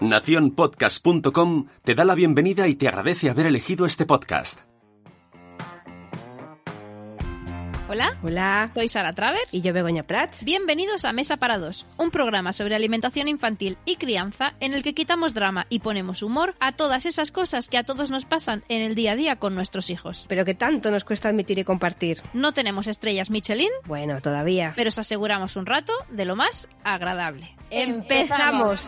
Naciónpodcast.com te da la bienvenida y te agradece haber elegido este podcast. Hola, Hola, soy Sara Traver. y yo Begoña Prats. Bienvenidos a Mesa para Dos, un programa sobre alimentación infantil y crianza en el que quitamos drama y ponemos humor a todas esas cosas que a todos nos pasan en el día a día con nuestros hijos. Pero que tanto nos cuesta admitir y compartir. No tenemos estrellas Michelin, Bueno, todavía. pero os aseguramos un rato de lo más agradable. ¡Empezamos!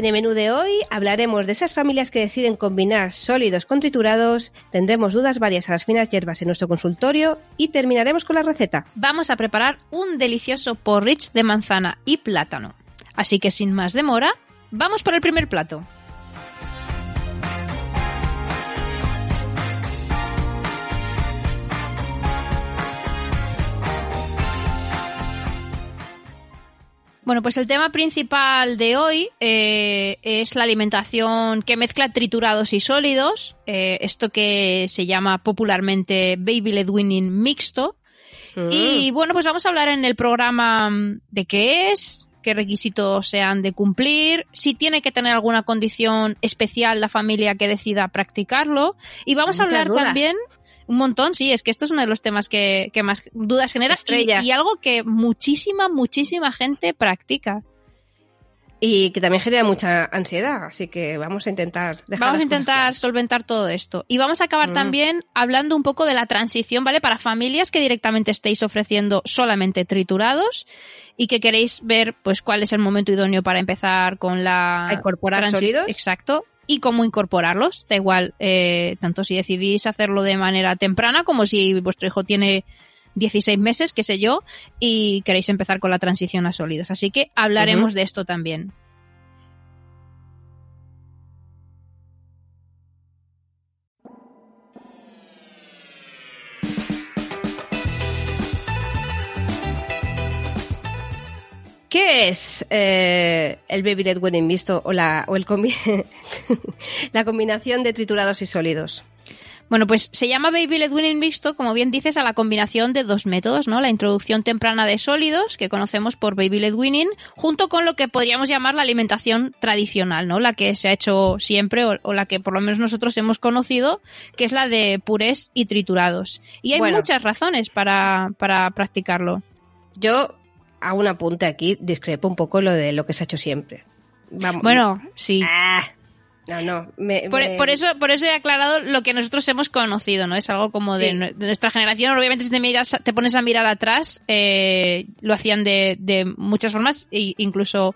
En el menú de hoy hablaremos de esas familias que deciden combinar sólidos con triturados, tendremos dudas varias a las finas hierbas en nuestro consultorio y terminaremos con la receta. Vamos a preparar un delicioso porridge de manzana y plátano. Así que sin más demora, vamos por el primer plato. Bueno, pues el tema principal de hoy eh, es la alimentación que mezcla triturados y sólidos, eh, esto que se llama popularmente baby led weaning mixto. Y bueno, pues vamos a hablar en el programa mm, de qué es, qué requisitos se han de cumplir, si tiene que tener alguna condición especial la familia que decida practicarlo. Y vamos a hablar dudas. también un montón, sí, es que esto es uno de los temas que, que más dudas genera y, Estrella. y algo que muchísima, muchísima gente practica. Y que también genera mucha ansiedad, así que vamos a intentar dejar Vamos a intentar solventar todo esto. Y vamos a acabar Mm. también hablando un poco de la transición, ¿vale? Para familias que directamente estéis ofreciendo solamente triturados y que queréis ver, pues, cuál es el momento idóneo para empezar con la... ¿A incorporar sólidos? Exacto. Y cómo incorporarlos. Da igual, eh, tanto si decidís hacerlo de manera temprana como si vuestro hijo tiene 16 meses, qué sé yo, y queréis empezar con la transición a sólidos. Así que hablaremos de esto también. ¿Qué es eh, el baby led weaning mixto o, la, o el combi- la combinación de triturados y sólidos? Bueno, pues se llama Baby Led Weaning Mixto, como bien dices, a la combinación de dos métodos, ¿no? La introducción temprana de sólidos, que conocemos por Baby Led Weaning, junto con lo que podríamos llamar la alimentación tradicional, ¿no? La que se ha hecho siempre o, o la que por lo menos nosotros hemos conocido, que es la de purés y triturados. Y hay Bueno. muchas razones para, para practicarlo. Yo hago un apunte aquí, discrepo un poco lo de lo que se ha hecho siempre. Vamos. Bueno, sí. Ah, no, no. me- Por, me- por eso, por eso he aclarado lo que nosotros hemos conocido, ¿no? Es algo como de, Sí. nue- de nuestra generación. Obviamente, si te, miras, te pones a mirar atrás, eh, lo hacían de, de muchas formas, e incluso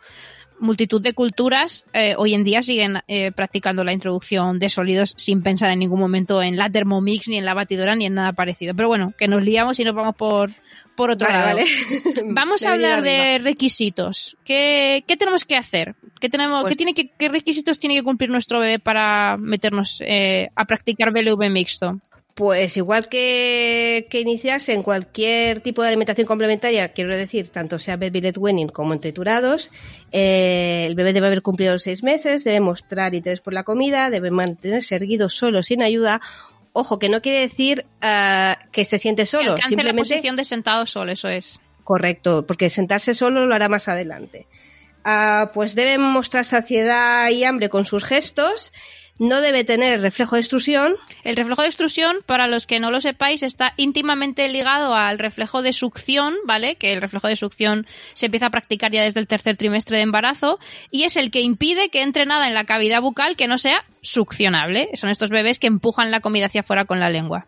multitud de culturas eh, hoy en día siguen eh, practicando la introducción de sólidos sin pensar en ningún momento en la Thermomix, ni en la batidora, ni en nada parecido. Pero bueno, que nos liamos y nos vamos por, por otro Vale, lado. vale. Vamos a hablar de requisitos. ¿Qué, qué tenemos que hacer? ¿Qué, tenemos, Pues- ¿qué, tiene que, ¿Qué requisitos tiene que cumplir nuestro bebé para meternos eh, a practicar BLV mixto? Pues igual que, que iniciarse en cualquier tipo de alimentación complementaria, quiero decir, tanto sea baby led weaning como en triturados, eh, el bebé debe haber cumplido los seis meses, debe mostrar interés por la comida, debe mantenerse erguido solo, sin ayuda. Ojo, que no quiere decir ah, que se siente solo, alcance la simplemente posición de sentado solo, eso es. Correcto, porque sentarse solo lo hará más adelante. Ah, pues debe mostrar saciedad y hambre con sus gestos. No debe tener reflejo de extrusión. El reflejo de extrusión, para los que no lo sepáis, está íntimamente ligado al reflejo de succión, ¿vale? Que el reflejo de succión se empieza a practicar ya desde el tercer trimestre de embarazo y es el que impide que entre nada en la cavidad bucal que no sea succionable. Son estos bebés que empujan la comida hacia afuera con la lengua.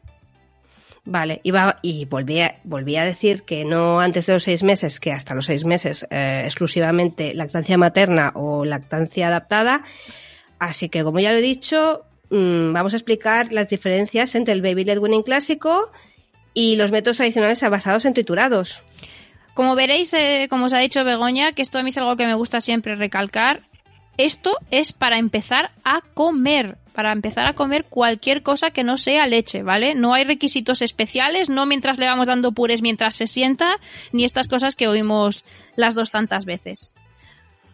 Vale, y, va- y volví, a, volví a decir que no antes de los seis meses, que hasta los seis meses eh, exclusivamente lactancia materna o lactancia adaptada. Así que, como ya lo he dicho, mm, vamos a explicar las diferencias entre el baby led weaning clásico y los métodos tradicionales basados en triturados. Como veréis, eh, como os ha dicho Begoña, que esto a mí es algo que me gusta siempre recalcar, esto es para empezar a comer, para empezar a comer cualquier cosa que no sea leche, ¿vale? No hay requisitos especiales, no mientras le vamos dando pures mientras se sienta, ni estas cosas que oímos las dos tantas veces.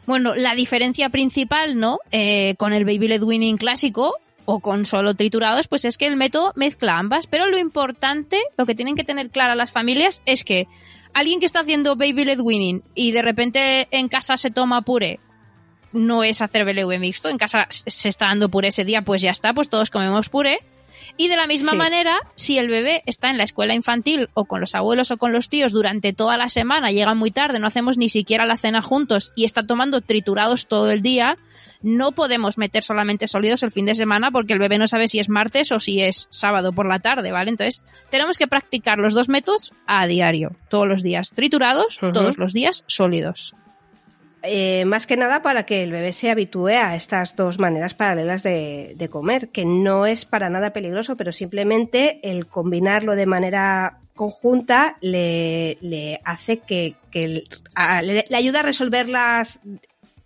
Bueno, la diferencia principal, ¿no? Eh, con el Baby Led Winning clásico o con solo triturados, pues es que el método mezcla ambas. Pero lo importante, lo que tienen que tener claro las familias es que alguien que está haciendo Baby Led Winning y de repente en casa se toma puré no es hacer BLV mixto. En casa se está dando puré ese día, pues ya está, pues todos comemos puré. Y de la misma manera, si el bebé está en la escuela infantil o con los abuelos o con los tíos durante toda la semana, llega muy tarde, no hacemos ni siquiera la cena juntos y está tomando triturados todo el día, no podemos meter solamente sólidos el fin de semana porque el bebé no sabe si es martes o si es sábado por la tarde, ¿vale? Entonces, tenemos que practicar los dos métodos a diario, todos los días triturados, todos los días sólidos. Eh, más que nada para que el bebé se habitúe a estas dos maneras paralelas de, comer, que no es para nada peligroso, pero simplemente el combinarlo de manera conjunta le, hace que, le, le, ayuda a resolver las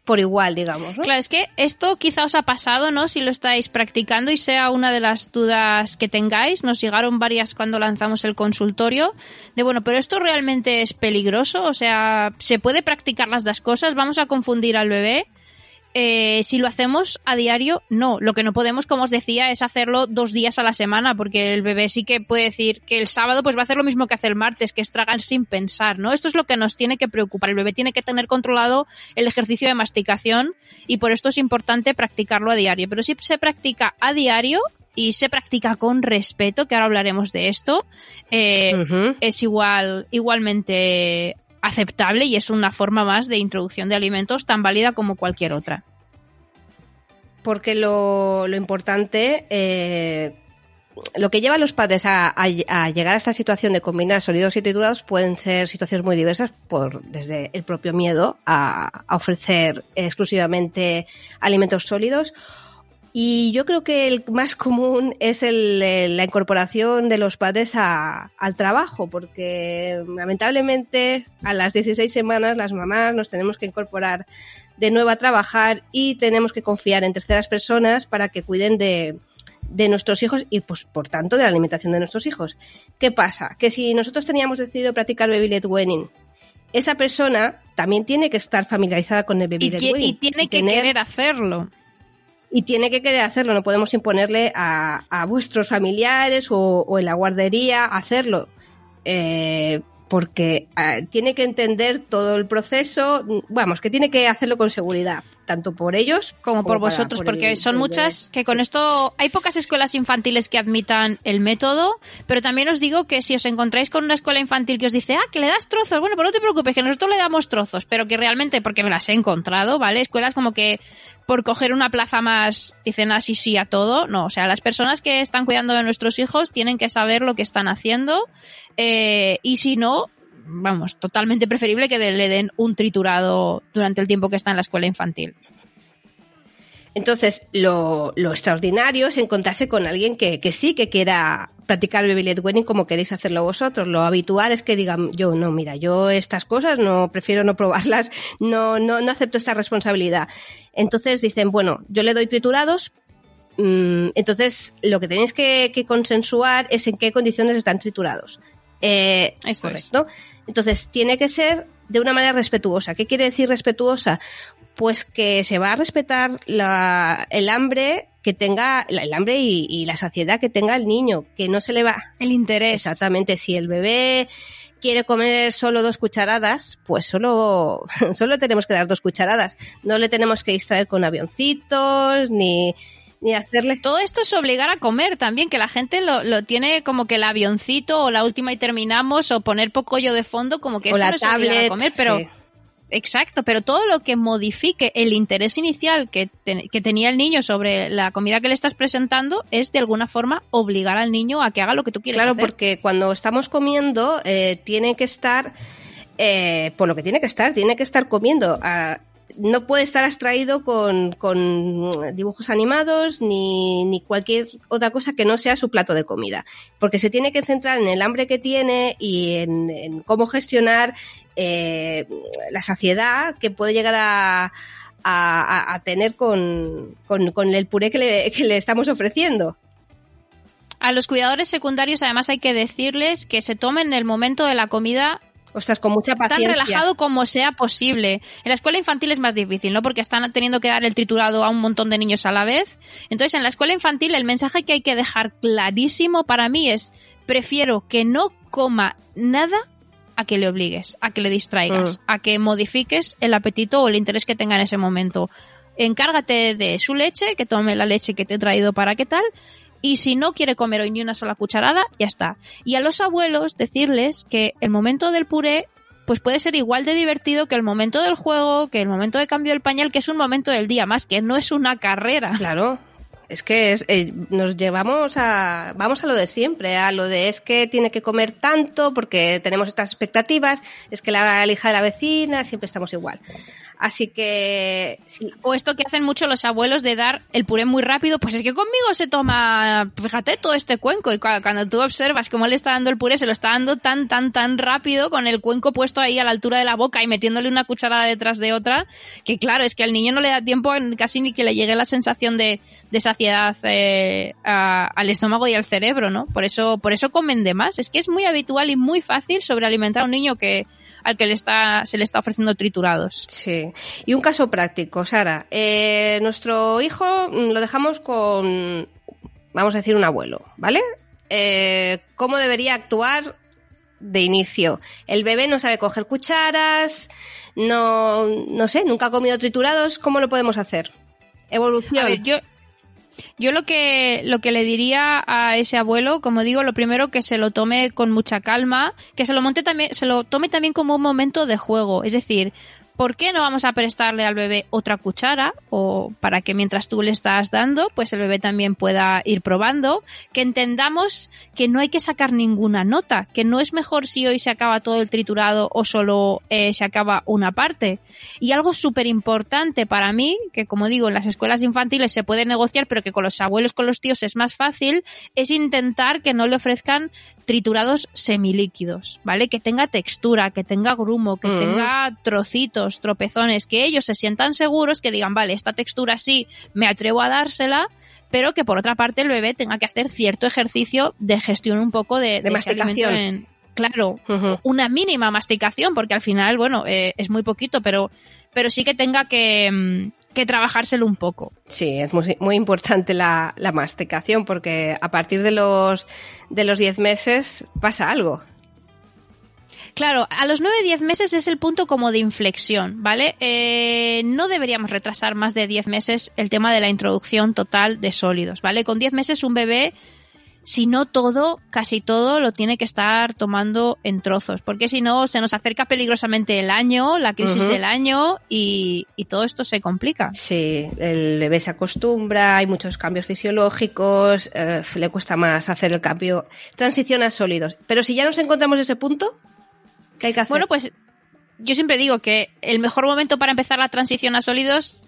por igual, digamos. Claro, es que esto quizá os ha pasado, ¿no? Si lo estáis practicando y sea una de las dudas que tengáis. Nos llegaron varias cuando lanzamos el consultorio. De bueno, pero esto realmente es peligroso. O sea, ¿se puede practicar las dos cosas? ¿Vamos a confundir al bebé? Eh, si lo hacemos a diario, no. Lo que no podemos, como os decía, es hacerlo dos días a la semana, porque el bebé sí que puede decir que el sábado pues va a hacer lo mismo que hace el martes, que es tragar sin pensar, ¿no? Esto es lo que nos tiene que preocupar. El bebé tiene que tener controlado el ejercicio de masticación y por esto es importante practicarlo a diario. Pero si se practica a diario, y se practica con respeto, que ahora hablaremos de esto, eh, es igual, igualmente aceptable y es una forma más de introducción de alimentos tan válida como cualquier otra. Porque lo, importante, eh, lo que lleva a los padres a, llegar a esta situación de combinar sólidos y triturados pueden ser situaciones muy diversas, por desde el propio miedo a ofrecer exclusivamente alimentos sólidos y yo creo que el más común es el, la incorporación de los padres al trabajo, porque lamentablemente a las 16 semanas las mamás nos tenemos que incorporar de nuevo a trabajar y tenemos que confiar en terceras personas para que cuiden de, de nuestros hijos y pues por tanto de la alimentación de nuestros hijos. ¿Qué pasa? Que si nosotros teníamos decidido practicar baby led weaning, esa persona también tiene que estar familiarizada con el baby led weaning. Y tiene que querer hacerlo y tiene que querer hacerlo. No podemos imponerle a, vuestros familiares o, en la guardería hacerlo. Eh, porque eh, tiene que entender todo el proceso, vamos, que tiene que hacerlo con seguridad, tanto por ellos como, por vosotros, porque son muchas que con esto hay pocas escuelas infantiles que admitan el método, pero también os digo que si os encontráis con una escuela infantil que os dice, ah, que le das trozos, bueno, pero no te preocupes, que nosotros le damos trozos, pero que realmente, porque me las he encontrado, ¿vale? Escuelas como que por coger una plaza más dicen así sí a todo. No, o sea, las personas que están cuidando de nuestros hijos tienen que saber lo que están haciendo eh, y si no, vamos, totalmente preferible que le den un triturado durante el tiempo que está en la escuela infantil. Entonces, lo, extraordinario es encontrarse con alguien que, sí que quiera practicar baby led wedding como queréis hacerlo vosotros. Lo habitual es que digan, yo no, mira, yo estas cosas no prefiero no probarlas, no, no, no acepto esta responsabilidad. Entonces dicen, bueno, yo le doy triturados, mm, entonces lo que tenéis que, consensuar es en qué condiciones están triturados. Eh, Esto Es. Entonces tiene que ser de una manera respetuosa. ¿Qué quiere decir respetuosa? pues que se va a respetar el hambre que tenga, el hambre y, la saciedad que tenga el niño, que no se le va. El interés. Exactamente, si el bebé quiere comer solo dos cucharadas, pues solo, solo tenemos que dar dos cucharadas. No le tenemos que distraer con avioncitos, ni, ni hacerle. Todo esto es obligar a comer también, que la gente lo, lo tiene como que el avioncito o la última y terminamos, o poner poco yo de fondo, como que o la no tablet, a comer, pero. Exacto, pero todo lo que modifique el interés inicial que, que, tenía el niño sobre la comida que le estás presentando es de alguna forma obligar al niño a que haga lo que tú quieres. Claro, porque cuando estamos comiendo eh, tiene que estar, eh, por lo que tiene que estar, tiene que estar comiendo. No puede estar abstraído con, con dibujos animados ni, ni, cualquier otra cosa que no sea su plato de comida, porque se tiene que centrar en el hambre que tiene y en, cómo gestionar eh, la saciedad que puede llegar a, a, tener con, con, el puré que le, que le estamos ofreciendo. A los cuidadores secundarios además hay que decirles que se tomen el momento de la comida Ostras, con mucha paciencia. Tan relajado como sea posible. En la escuela infantil es más difícil, ¿no? Porque están teniendo que dar el triturado a un montón de niños a la vez. Entonces, en la escuela infantil el mensaje que hay que dejar clarísimo para mí es prefiero que no coma nada a que le obligues, a que le distraigas, mm. a que modifiques el apetito o el interés que tenga en ese momento. Encárgate de su leche, que tome la leche que te he traído para qué tal, y si no quiere comer hoy ni una sola cucharada, ya está. Y a los abuelos decirles que el momento del puré pues puede ser igual de divertido que el momento del juego, que el momento de cambio del pañal, que es un momento del día más, que no es una carrera. Claro. Es que es, eh, nos llevamos a, vamos a lo de siempre, a lo de es que tiene que comer tanto porque tenemos estas expectativas, es que la hija de la vecina, siempre estamos igual. Así que sí. O esto que hacen mucho los abuelos de dar el puré muy rápido, pues es que conmigo se toma, fíjate, todo este cuenco. Y cuando tú observas cómo le está dando el puré, se lo está dando tan, tan, tan rápido, con el cuenco puesto ahí a la altura de la boca y metiéndole una cucharada detrás de otra, que claro, es que al niño no le da tiempo casi ni que le llegue la sensación de, saciedad eh, al estómago y al cerebro, ¿no? Por eso, por eso comen de más. Es que es muy habitual y muy fácil sobrealimentar a un niño que al que le está, se le está ofreciendo triturados. Sí. Y un caso práctico, Sara. Eh, nuestro hijo mm, lo dejamos con, vamos a decir, un abuelo, ¿vale? Eh, ¿Cómo debería actuar de inicio? El bebé no sabe coger cucharas, no, no sé, nunca ha comido triturados. ¿Cómo lo podemos hacer? Evolución. A ver, yo, yo lo que, lo que le diría a ese abuelo, como digo, lo primero que se lo tome con mucha calma, que se lo monte también, se lo tome también como un momento de juego. Es decir, ¿por qué no vamos a prestarle al bebé otra cuchara? O para que mientras tú le estás dando, pues el bebé también pueda ir probando. Que entendamos que no hay que sacar ninguna nota, que no es mejor si hoy se acaba todo el triturado o solo eh, se acaba una parte. Y algo súper importante para mí, que como digo, en las escuelas infantiles se puede negociar, pero que con los abuelos, con los tíos es más fácil, es intentar que no le ofrezcan triturados semilíquidos, ¿vale? Que tenga textura, que tenga grumo, que mm. tenga trocitos, tropezones, que ellos se sientan seguros, que digan, vale, esta textura sí, me atrevo a dársela, pero que por otra parte el bebé tenga que hacer cierto ejercicio de gestión un poco de, de, masticación. claro, una mínima masticación, porque al final, bueno, eh, es muy poquito, pero, pero sí que tenga que, mm, que trabajárselo un poco. Sí, es muy, importante la, masticación porque a partir de los, de los 10 meses pasa algo. Claro, a los 9-10 meses es el punto como de inflexión, ¿vale? Eh, no deberíamos retrasar más de 10 meses el tema de la introducción total de sólidos, ¿vale? Con 10 meses un bebé si no todo, casi todo lo tiene que estar tomando en trozos, porque si no se nos acerca peligrosamente el año, la crisis del año y, todo esto se complica. Sí, el bebé se acostumbra, hay muchos cambios fisiológicos, eh, le cuesta más hacer el cambio, transición a sólidos. Pero si ya nos encontramos ese punto, ¿qué hay que hacer? Bueno, pues yo siempre digo que el mejor momento para empezar la transición a sólidos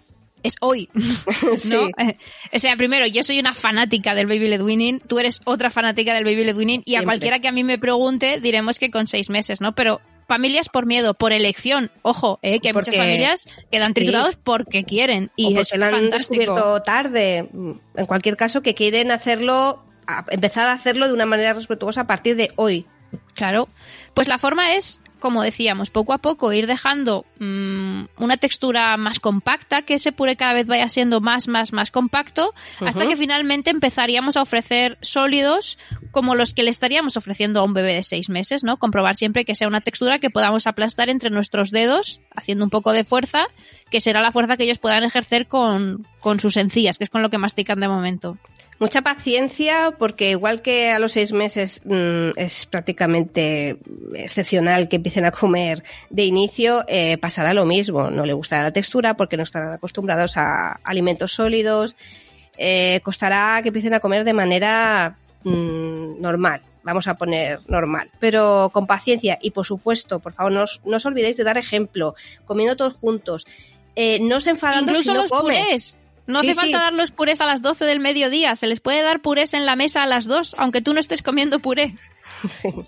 es hoy. ¿no? O sea, primero, yo soy una fanática del Baby Led Winning, tú eres otra fanática del Baby Led Winning, y a cualquiera que a mí me pregunte diremos que con seis meses, ¿no? Pero familias por miedo, por elección. Ojo, eh, que hay muchas familias que dan triturados porque quieren. Y es lo han descubierto tarde. En cualquier caso, que quieren hacerlo, empezar a hacerlo de una manera respetuosa a partir de hoy. Claro. Pues la forma es como decíamos, poco a poco ir dejando mm, una textura más compacta, que ese puré cada vez vaya siendo más, más, más compacto, hasta que finalmente empezaríamos a ofrecer sólidos como los que le estaríamos ofreciendo a un bebé de seis meses, ¿no? Comprobar siempre que sea una textura que podamos aplastar entre nuestros dedos, haciendo un poco de fuerza, que será la fuerza que ellos puedan ejercer con, con sus encías, que es con lo que mastican de momento. Mucha paciencia porque igual que a los seis meses mm, es prácticamente excepcional que empiecen a comer de inicio, eh, pasará lo mismo. No le gustará la textura porque no estarán acostumbrados a alimentos sólidos. Eh, costará que empiecen a comer de manera mm, normal. Vamos a poner normal, pero con paciencia y por supuesto, por favor, no os, no os olvidéis de dar ejemplo, comiendo todos juntos. eh, no se enfadando Incluso si no los come. purés. No Sí, hace falta sí. dar los purés a las 12 del mediodía. Se les puede dar purés en la mesa a las 2, aunque tú no estés comiendo puré.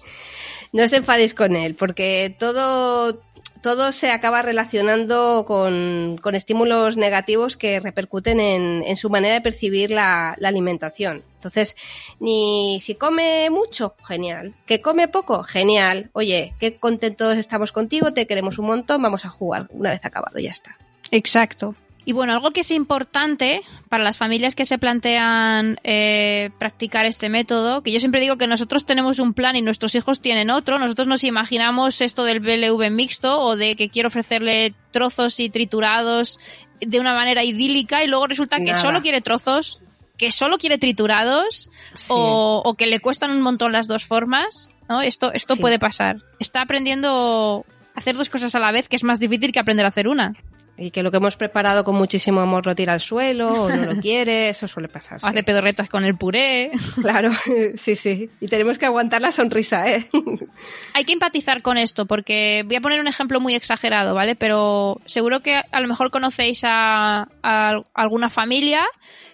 No os enfadéis con él, porque todo, todo se acaba relacionando con, con estímulos negativos que repercuten en, en su manera de percibir la, la alimentación. Entonces, ni si come mucho, genial. Que come poco, genial. Oye, qué contentos estamos contigo, te queremos un montón, vamos a jugar una vez acabado, ya está. Exacto. Y bueno, algo que es importante para las familias que se plantean eh, practicar este método, que yo siempre digo que nosotros tenemos un plan y nuestros hijos tienen otro, nosotros nos imaginamos esto del BLV mixto o de que quiero ofrecerle trozos y triturados de una manera idílica y luego resulta que solo quiere trozos, que solo quiere triturados Sí. o, o que le cuestan un montón las dos formas, ¿no? Esto, esto Sí. puede pasar. Está aprendiendo a hacer dos cosas a la vez, que es más difícil que aprender a hacer una. Y que lo que hemos preparado con muchísimo amor lo tira al suelo o no lo quiere, eso suele pasar. Hace pedorretas con el puré. Claro, sí, sí. Y tenemos que aguantar la sonrisa, ¿eh? Hay que empatizar con esto, porque voy a poner un ejemplo muy exagerado, ¿vale? Pero seguro que a lo mejor conocéis a, a alguna familia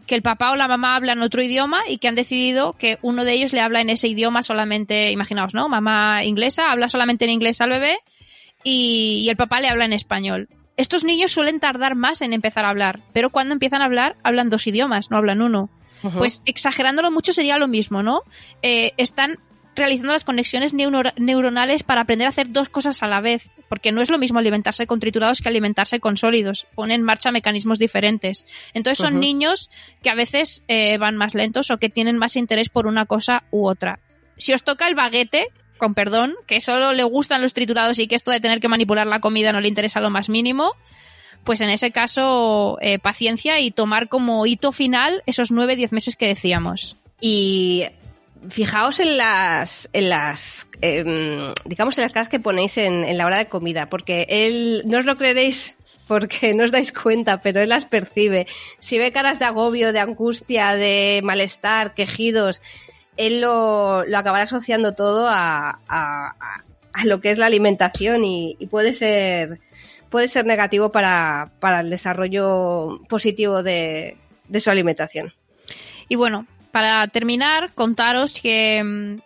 que el papá o la mamá hablan otro idioma y que han decidido que uno de ellos le habla en ese idioma solamente, imaginaos, ¿no? Mamá inglesa habla solamente en inglés al bebé y, y el papá le habla en español. Estos niños suelen tardar más en empezar a hablar, pero cuando empiezan a hablar, hablan dos idiomas, no hablan uno. Pues exagerándolo mucho sería lo mismo, ¿no? Eh, están realizando las conexiones neuro- neuronales para aprender a hacer dos cosas a la vez, porque no es lo mismo alimentarse con triturados que alimentarse con sólidos, pone en marcha mecanismos diferentes. Entonces son niños que a veces eh, van más lentos o que tienen más interés por una cosa u otra. Si os toca el baguete, con perdón, que solo le gustan los triturados y que esto de tener que manipular la comida no le interesa lo más mínimo, pues en ese caso eh, paciencia y tomar como hito final esos 9-10 meses que decíamos. Y fijaos en las, en las, em, digamos, en las caras que ponéis en, en la hora de comida, porque él, no os lo creeréis porque no os dais cuenta, pero él las percibe. Si ve caras de agobio, de angustia, de malestar, quejidos, él lo, lo acabará asociando todo a, a- lo que es la alimentación y, y puede ser puede ser negativo para, para el desarrollo positivo de, de su alimentación. Y bueno, para terminar, contaros que, mm,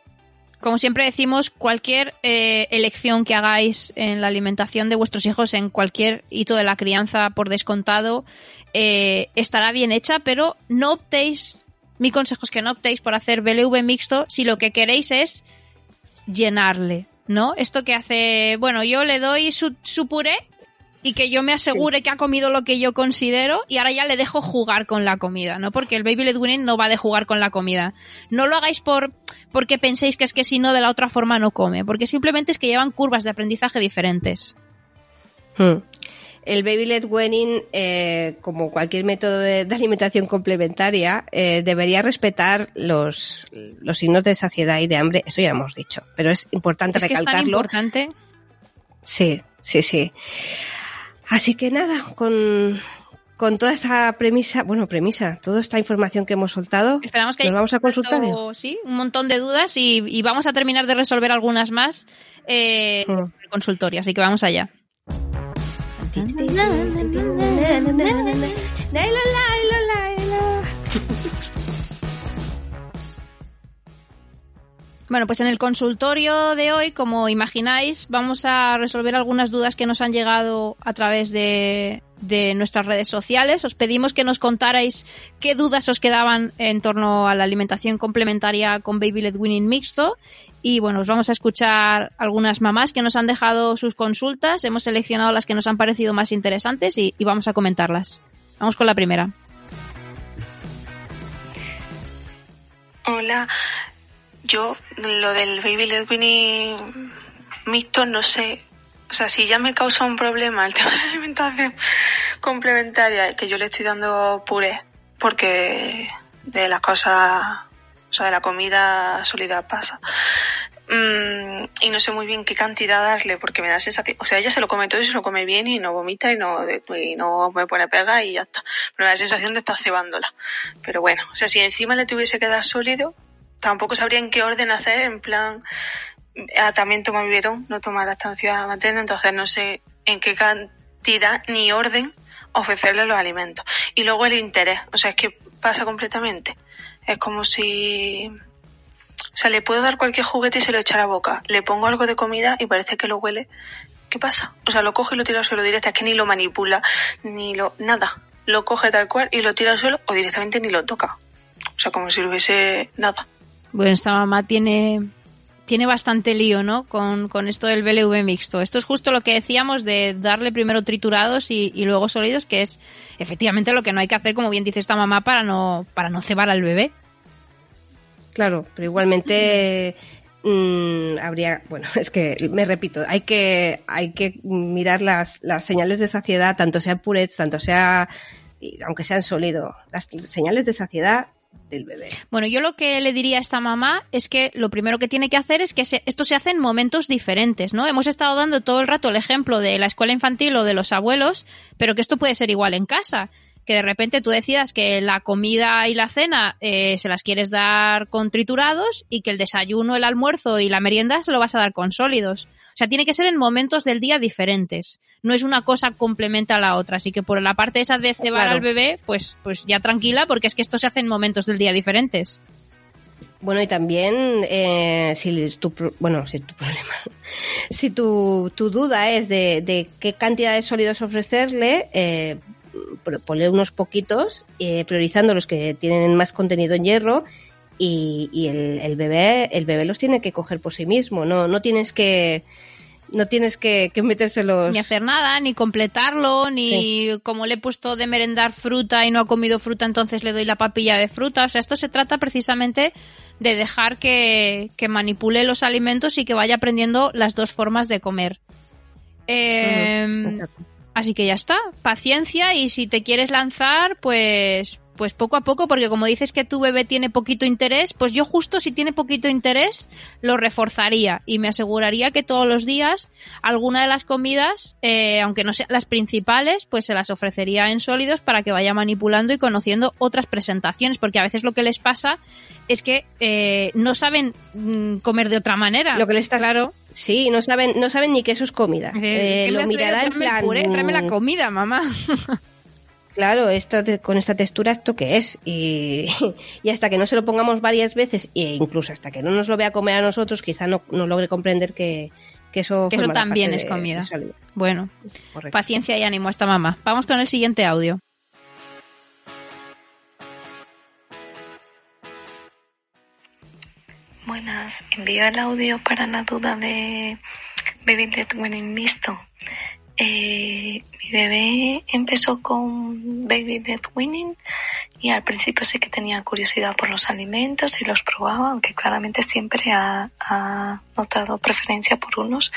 como siempre decimos, cualquier eh, elección que hagáis en la alimentación de vuestros hijos, en cualquier hito de la crianza por descontado, eh, estará bien hecha, pero no optéis, mi consejo es que no optéis por hacer BLV mixto si lo que queréis es llenarle, ¿no? Esto que hace, bueno, yo le doy su, su puré y que yo me asegure que ha comido lo que yo considero y ahora ya le dejo jugar con la comida, ¿no? Porque el baby led weaning no va de jugar con la comida. No lo hagáis por porque penséis que es que si no de la otra forma no come, porque simplemente es que llevan curvas de aprendizaje diferentes. Hmm. El baby led weaning, eh, como cualquier método de, de alimentación complementaria, eh, debería respetar los, los signos de saciedad y de hambre. Eso ya hemos dicho, pero es importante Es que es tan recalcarlo. importante. Sí, sí, sí. Así que nada, con, con toda esta premisa, bueno, premisa, toda esta información que hemos soltado, Esperamos que nos vamos a consultorio. Sí, un montón de dudas y, y vamos a terminar de resolver algunas más eh, Hmm. en el consultorio, así que vamos allá. Bueno, pues en el consultorio de hoy, como imagináis, vamos a resolver algunas dudas que nos han llegado a través de, de nuestras redes sociales. Os pedimos que nos contarais qué dudas os quedaban en torno a la alimentación complementaria con Baby Led Winning mixto. Y bueno, os vamos a escuchar algunas mamás que nos han dejado sus consultas. Hemos seleccionado las que nos han parecido más interesantes y, y vamos a comentarlas. Vamos con la primera. Hola, yo lo del baby led weaning mixto no sé, o sea, si ya me causa un problema el tema de la alimentación complementaria, que yo le estoy dando puré, porque de las cosas, o sea, de la comida sólida pasa. Mm, y no sé muy bien qué cantidad darle, porque me da sensación, o sea, ella se lo come todo y se lo come bien y no vomita y no, y no me pone pega y ya está. Pero me da sensación de estar cebándola. Pero bueno, o sea, si encima le tuviese que dar sólido, tampoco sabría en qué orden hacer, en plan, ah, también toma biberón, no toma lactancia materna, entonces no sé en qué cantidad ni orden ofrecerle los alimentos. Y luego el interés, o sea, es que pasa completamente. Es como si... Sea, le puedo dar cualquier juguete y se lo echa a la boca. Le pongo algo de comida y parece que lo huele. ¿Qué pasa? O sea, lo coge y lo tira al suelo directo. Es que ni lo manipula, ni lo... Nada. Lo coge tal cual y lo tira al suelo o directamente ni lo toca. O sea, como si lo hubiese nada. Bueno, esta mamá tiene tiene bastante lío, ¿no? Con, con, esto del BLV mixto. Esto es justo lo que decíamos de darle primero triturados y, y, luego sólidos, que es efectivamente lo que no hay que hacer, como bien dice esta mamá, para no, para no cebar al bebé. Claro, pero igualmente mmm, habría, bueno, es que me repito, hay que, hay que mirar las, las señales de saciedad, tanto sea purez, tanto sea, aunque sean sólido, las señales de saciedad del bebé. Bueno, yo lo que le diría a esta mamá es que lo primero que tiene que hacer es que se, esto se hace en momentos diferentes, ¿no? Hemos estado dando todo el rato el ejemplo de la escuela infantil o de los abuelos, pero que esto puede ser igual en casa. Que de repente tú decidas que la comida y la cena eh, se las quieres dar con triturados y que el desayuno, el almuerzo y la merienda se lo vas a dar con sólidos. O sea, tiene que ser en momentos del día diferentes. No es una cosa complementa a la otra. Así que por la parte esa de cebar claro. al bebé, pues, pues ya tranquila, porque es que esto se hace en momentos del día diferentes. Bueno, y también, eh, si tu, bueno, si tu problema, si tu, tu duda es de, de, qué cantidad de sólidos ofrecerle, eh, ponle unos poquitos, eh, priorizando los que tienen más contenido en hierro y, y el, el, bebé el bebé los tiene que coger por sí mismo no no tienes que no tienes que, que metérselos ni hacer nada ni completarlo ni sí. como le he puesto de merendar fruta y no ha comido fruta entonces le doy la papilla de fruta o sea esto se trata precisamente de dejar que, que manipule los alimentos y que vaya aprendiendo las dos formas de comer eh, uh -huh. Así que ya está, paciencia y si te quieres lanzar, pues pues poco a poco, porque como dices que tu bebé tiene poquito interés, pues yo justo si tiene poquito interés lo reforzaría y me aseguraría que todos los días alguna de las comidas, eh, aunque no sean las principales, pues se las ofrecería en sólidos para que vaya manipulando y conociendo otras presentaciones, porque a veces lo que les pasa es que eh, no saben mm, comer de otra manera. Lo que les está claro. Sí, no saben, no saben ni que eso es comida. Eh, lo mirará en plan. Puré, tráeme la comida, mamá. claro, esta, con esta textura, ¿esto qué es? Y, y, hasta que no se lo pongamos varias veces, e incluso hasta que no nos lo vea comer a nosotros, quizá no, no logre comprender que, que eso, que eso también es comida. De, bueno, Correcto. paciencia y ánimo a esta mamá. Vamos con el siguiente audio. Buenas, envío el audio para la duda de Baby Led Winning Mixto. Eh, mi bebé empezó con Baby Led Winning y al principio sí que tenía curiosidad por los alimentos y los probaba, aunque claramente siempre ha, ha notado preferencia por unos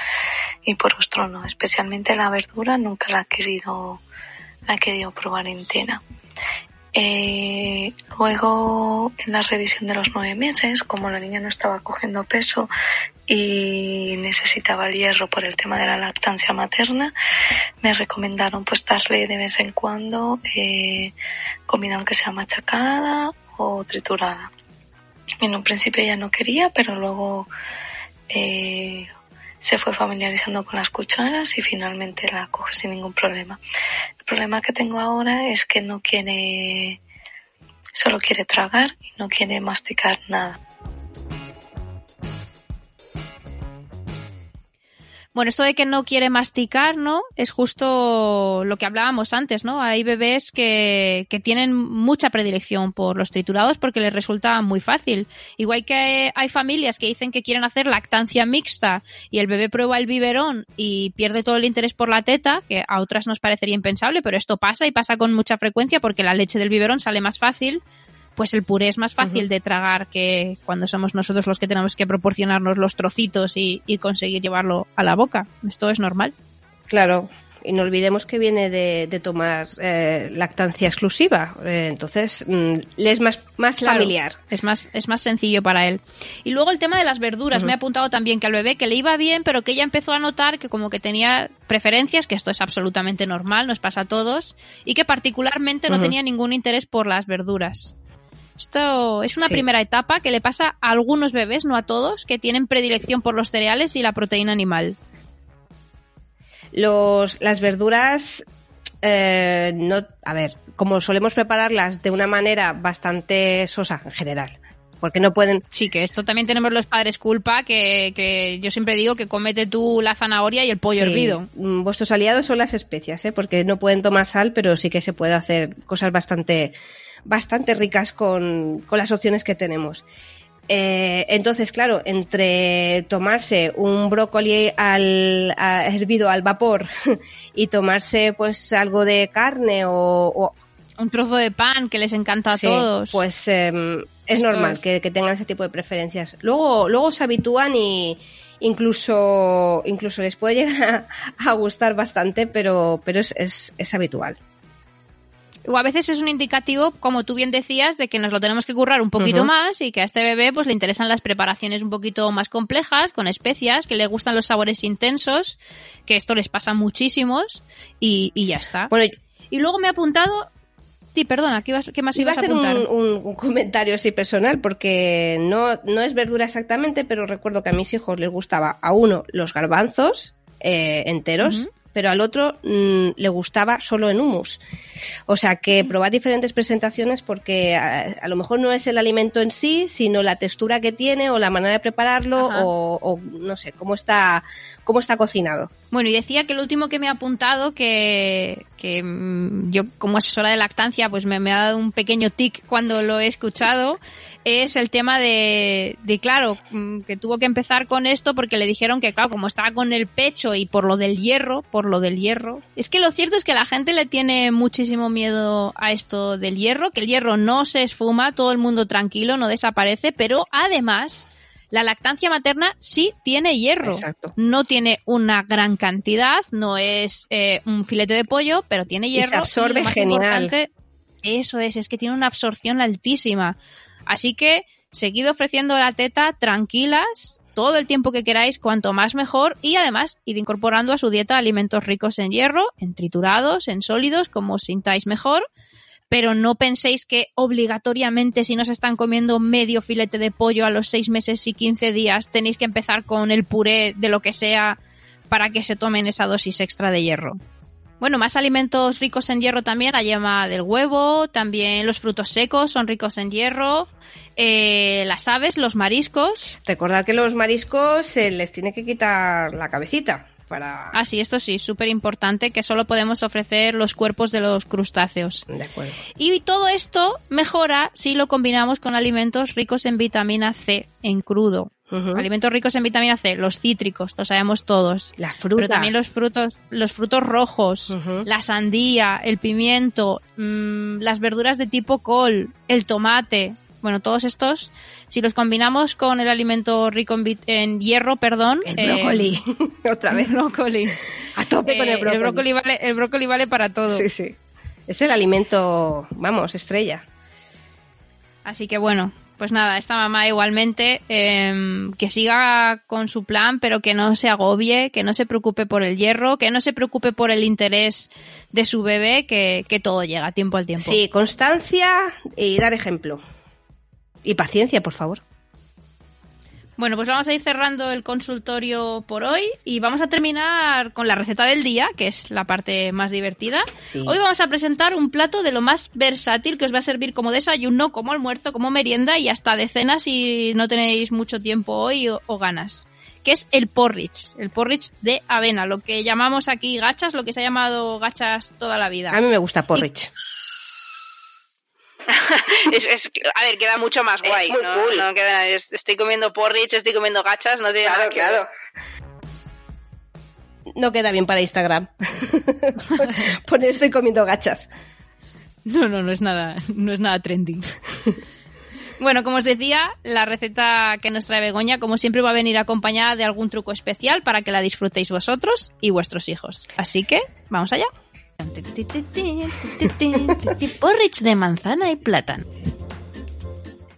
y por otros no. Especialmente la verdura nunca la ha querido, la ha querido probar entera. Eh, luego, en la revisión de los nueve meses, como la niña no estaba cogiendo peso y necesitaba el hierro por el tema de la lactancia materna, me recomendaron pues darle de vez en cuando eh, comida aunque sea machacada o triturada. En un principio ella no quería, pero luego eh, se fue familiarizando con las cucharas y finalmente la coge sin ningún problema. El problema que tengo ahora es que no quiere, solo quiere tragar y no quiere masticar nada. Bueno, esto de que no quiere masticar, ¿no? Es justo lo que hablábamos antes, ¿no? Hay bebés que, que tienen mucha predilección por los triturados porque les resulta muy fácil. Igual que hay familias que dicen que quieren hacer lactancia mixta y el bebé prueba el biberón y pierde todo el interés por la teta, que a otras nos parecería impensable, pero esto pasa y pasa con mucha frecuencia porque la leche del biberón sale más fácil pues el puré es más fácil uh -huh. de tragar que cuando somos nosotros los que tenemos que proporcionarnos los trocitos y, y, conseguir llevarlo a la boca. Esto es normal. Claro. Y no olvidemos que viene de, de tomar eh, lactancia exclusiva. Eh, entonces, mmm, le es más, más claro, familiar. Es más, es más sencillo para él. Y luego el tema de las verduras. Uh -huh. Me ha apuntado también que al bebé que le iba bien, pero que ella empezó a notar que como que tenía preferencias, que esto es absolutamente normal, nos pasa a todos, y que particularmente no uh -huh. tenía ningún interés por las verduras. Esto es una sí. primera etapa que le pasa a algunos bebés, no a todos, que tienen predilección por los cereales y la proteína animal. Los, las verduras eh, no, a ver, como solemos prepararlas de una manera bastante sosa en general, porque no pueden... Sí, que esto también tenemos los padres culpa, que, que yo siempre digo que comete tú la zanahoria y el pollo Sí, hervido. mm, Vuestros aliados son las especias, ¿eh? porque no pueden tomar sal, pero sí que se puede hacer cosas bastante, bastante ricas con, con las opciones que tenemos. Eh, entonces, claro, entre tomarse un brócoli al, a- hervido al vapor y tomarse pues algo de carne o, o- Un trozo de pan que les encanta a Sí, todos. Pues eh, es normal que, que tengan ese tipo de preferencias. Luego, luego se habitúan y incluso, incluso les puede llegar a, a gustar bastante, pero, pero es, es, es habitual. O a veces es un indicativo, como tú bien decías, de que nos lo tenemos que currar un poquito más y que a este bebé pues le interesan las preparaciones un poquito más complejas, con especias, que le gustan los sabores intensos, que esto les pasa a muchísimos y, y ya está. Bueno, Y luego me he apuntado... Sí, perdona, ¿qué, ibas- qué más iba a ibas a un, apuntar? un- un comentario así personal, porque no, no es verdura exactamente, pero recuerdo que a mis hijos les gustaba a uno los garbanzos eh, enteros. Pero al otro mm, le gustaba solo en humus. O sea que probad diferentes presentaciones porque a, a lo mejor no es el alimento en sí, sino la textura que tiene o la manera de prepararlo o, o no sé, cómo está, cómo está cocinado. Bueno, y decía que el último que me ha apuntado, que, que mm, yo como asesora de lactancia, pues me, me ha dado un pequeño tic cuando lo he escuchado, es el tema de, de, claro, mm, que tuvo que empezar con esto porque le dijeron que, claro, como estaba con el pecho y por lo del hierro, por lo del hierro. Es que lo cierto es que la gente le tiene muchísimo miedo a esto del hierro, que el hierro no se esfuma, todo el mundo tranquilo, no desaparece, pero además... La lactancia materna sí tiene hierro. Exacto. No tiene una gran cantidad, no es eh, un filete de pollo, pero tiene Y hierro. se absorbe lo más genial. eso es, es que tiene una absorción altísima. Así que seguid ofreciendo la teta tranquilas todo el tiempo que queráis, cuanto más mejor, y además id incorporando a su dieta alimentos ricos en hierro, en triturados, en sólidos, como os sintáis mejor, pero no penséis que obligatoriamente si no se están comiendo medio filete de pollo a los 6 meses y 15 días tenéis que empezar con el puré de lo que sea para que se tomen esa dosis extra de hierro. Bueno, más alimentos ricos en hierro también, la yema del huevo, también los frutos secos son ricos en hierro, eh, las aves, los mariscos. Recordad que los mariscos se les tiene que quitar la cabecita para... Ah, sí, esto sí, súper importante, que solo podemos ofrecer los cuerpos de los crustáceos. De acuerdo. Y todo esto mejora si lo combinamos con alimentos ricos en vitamina C en crudo. Alimentos ricos en vitamina C, los cítricos, lo sabemos todos. La fruta. Pero también los frutos, los frutos rojos, la sandía, el pimiento, mm, las verduras de tipo col, el tomate. Bueno, todos estos, si los combinamos con el alimento rico en, hierro, perdón. El eh, brócoli. Otra vez. el brócoli. A tope con Eh, el brócoli. vale, el brócoli vale para todo. Sí, sí. Es el alimento, vamos, estrella. Así que bueno, pues nada, esta mamá igualmente em, que siga con su plan, pero que no se agobie, que no se preocupe por el hierro, que no se preocupe por el interés de su bebé, que, que todo llega tiempo al tiempo. Sí, constancia y dar ejemplo. Y paciencia, por favor. Bueno, pues vamos a ir cerrando el consultorio por hoy y vamos a terminar con la receta del día, que es la parte más divertida. Sí. Hoy vamos a presentar un plato de lo más versátil que os va a servir como desayuno, como almuerzo, como merienda y hasta de cena si no tenéis mucho tiempo hoy o, o ganas. Que es el porridge, el porridge de avena, lo que llamamos aquí gachas, lo que se ha llamado gachas toda la vida. A mí me gusta porridge. es, es- a ver, queda mucho más Es guay. muy ¿no? cool. No queda- es- estoy comiendo porridge, estoy comiendo gachas, no tiene nada que ver. No queda bien para Instagram. Poner estoy comiendo gachas. No, no, no es nada, no es nada trendy. Bueno, como os decía, la receta que nos trae Begoña, como siempre, va a venir acompañada de algún truco especial para que la disfrutéis vosotros y vuestros hijos. Así que, vamos allá. Porridge de manzana y plátano.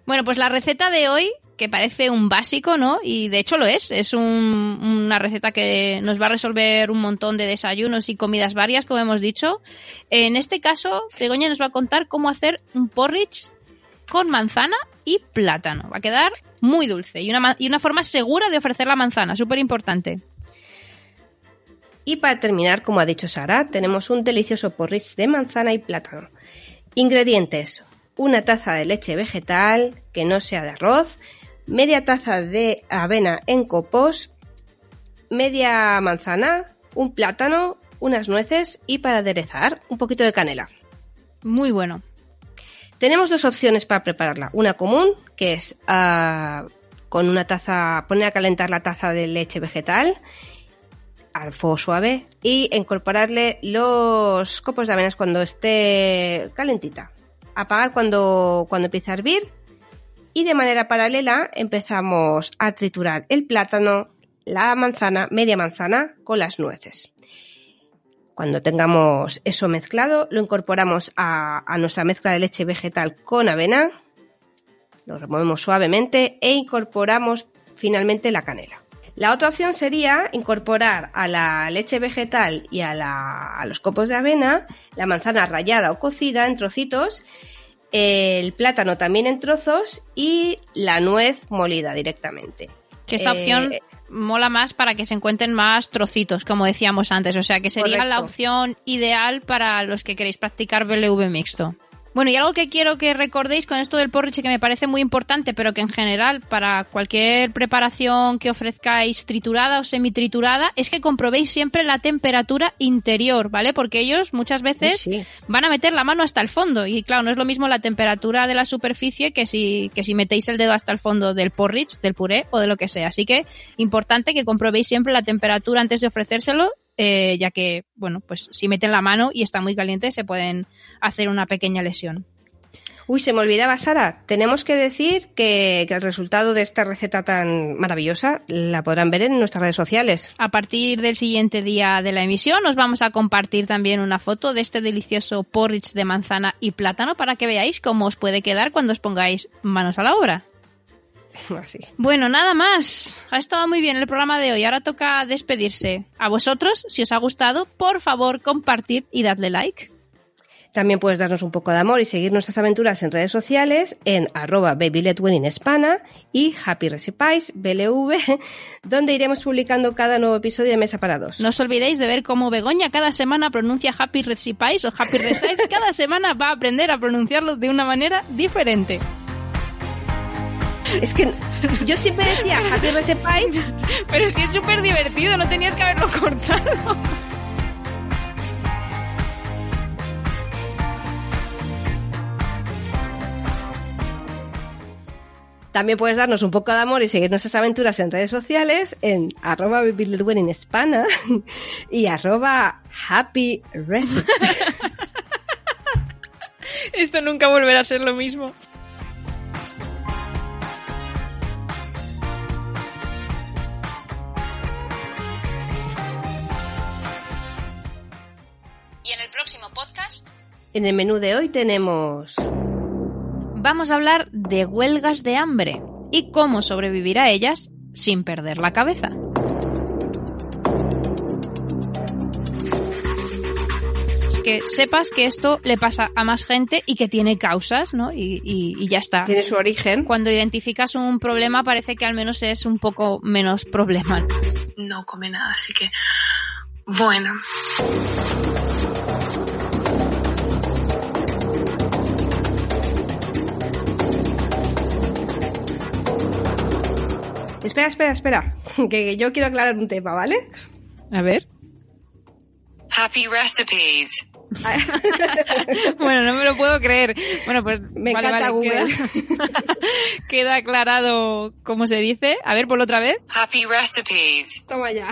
Bueno, pues la receta de hoy, que parece un básico, ¿no? Y de hecho lo es. Es un- una receta que nos va a resolver un montón de desayunos y comidas varias, como hemos dicho. En este caso, Begoña nos va a contar cómo hacer un porridge con manzana y plátano. Va a quedar muy dulce y una, y una forma segura de ofrecer la manzana, súper importante. Y para terminar, como ha dicho Sara, tenemos un delicioso porridge de manzana y plátano. Ingredientes: una taza de leche vegetal, que no sea de arroz, media taza de avena en copos, media manzana, un plátano, unas nueces y para aderezar un poquito de canela. Muy bueno. Tenemos dos opciones para prepararla. Una común, que es ah, con una taza, poner a calentar la taza de leche vegetal al fuego suave y incorporarle los copos de avenas cuando esté calentita. Apagar cuando, cuando empiece a hervir y de manera paralela empezamos a triturar el plátano, la manzana, media manzana con las nueces. Cuando tengamos eso mezclado, lo incorporamos a, a nuestra mezcla de leche vegetal con avena, lo removemos suavemente e incorporamos finalmente la canela. La otra opción sería incorporar a la leche vegetal y a, la- a los copos de avena la manzana rallada o cocida en trocitos, el plátano también en trozos y la nuez molida directamente. Que esta Eh, opción mola más para que se encuentren más trocitos, como decíamos antes. O sea, que sería la opción ideal para los que queréis practicar BLV mixto. Bueno, y algo que quiero que recordéis con esto del porridge que me parece muy importante, pero que en general para cualquier preparación que ofrezcáis triturada o semitriturada, es que comprobéis siempre la temperatura interior, ¿vale? Porque ellos muchas veces Sí, sí. van a meter la mano hasta el fondo y claro, no es lo mismo la temperatura de la superficie que si, que si metéis el dedo hasta el fondo del porridge, del puré o de lo que sea. Así que importante que comprobéis siempre la temperatura antes de ofrecérselo, eh, ya que, bueno, pues si meten la mano y está muy caliente se pueden hacer una pequeña lesión. Uy, se me olvidaba, Sara. Tenemos que decir que, que el resultado de esta receta tan maravillosa la podrán ver en nuestras redes sociales. A partir del siguiente día de la emisión os vamos a compartir también una foto de este delicioso porridge de manzana y plátano para que veáis cómo os puede quedar cuando os pongáis manos a la obra. Así. Bueno, nada más. Ha estado muy bien el programa de hoy. Ahora toca despedirse. A vosotros, si os ha gustado, por favor, compartid y dadle like. También puedes darnos un poco de amor y seguir nuestras aventuras en redes sociales en arroba babyletwinningspana y Happy Recipes, BLV, donde iremos publicando cada nuevo episodio de Mesa para Dos. No os olvidéis de ver cómo Begoña cada semana pronuncia Happy Recipes o Happy Recipes. Cada semana va a aprender a pronunciarlo de una manera diferente. Es que yo siempre decía Happy Recipes, Pero es que es súper divertido, no tenías que haberlo cortado. También puedes darnos un poco de amor y seguir nuestras aventuras en redes sociales en arroba babyletwinningspana y arroba Happy. Esto nunca volverá a ser lo mismo. En el menú de hoy tenemos vamos a hablar de huelgas de hambre y cómo sobrevivir a ellas sin perder la cabeza. Que sepas que esto le pasa a más gente y que tiene causas, ¿no? Y, y- y ya está. tiene su origen. Cuando identificas un problema parece que al menos es un poco menos problema. No come nada, así que bueno. Espera, espera, espera, que yo quiero aclarar un tema, ¿vale? A ver. Happy recipes. Bueno, no me lo puedo creer. Bueno, pues Me vale, encanta vale, Google. Queda, queda aclarado cómo se dice. A ver, ponlo otra vez. Happy recipes. Toma ya.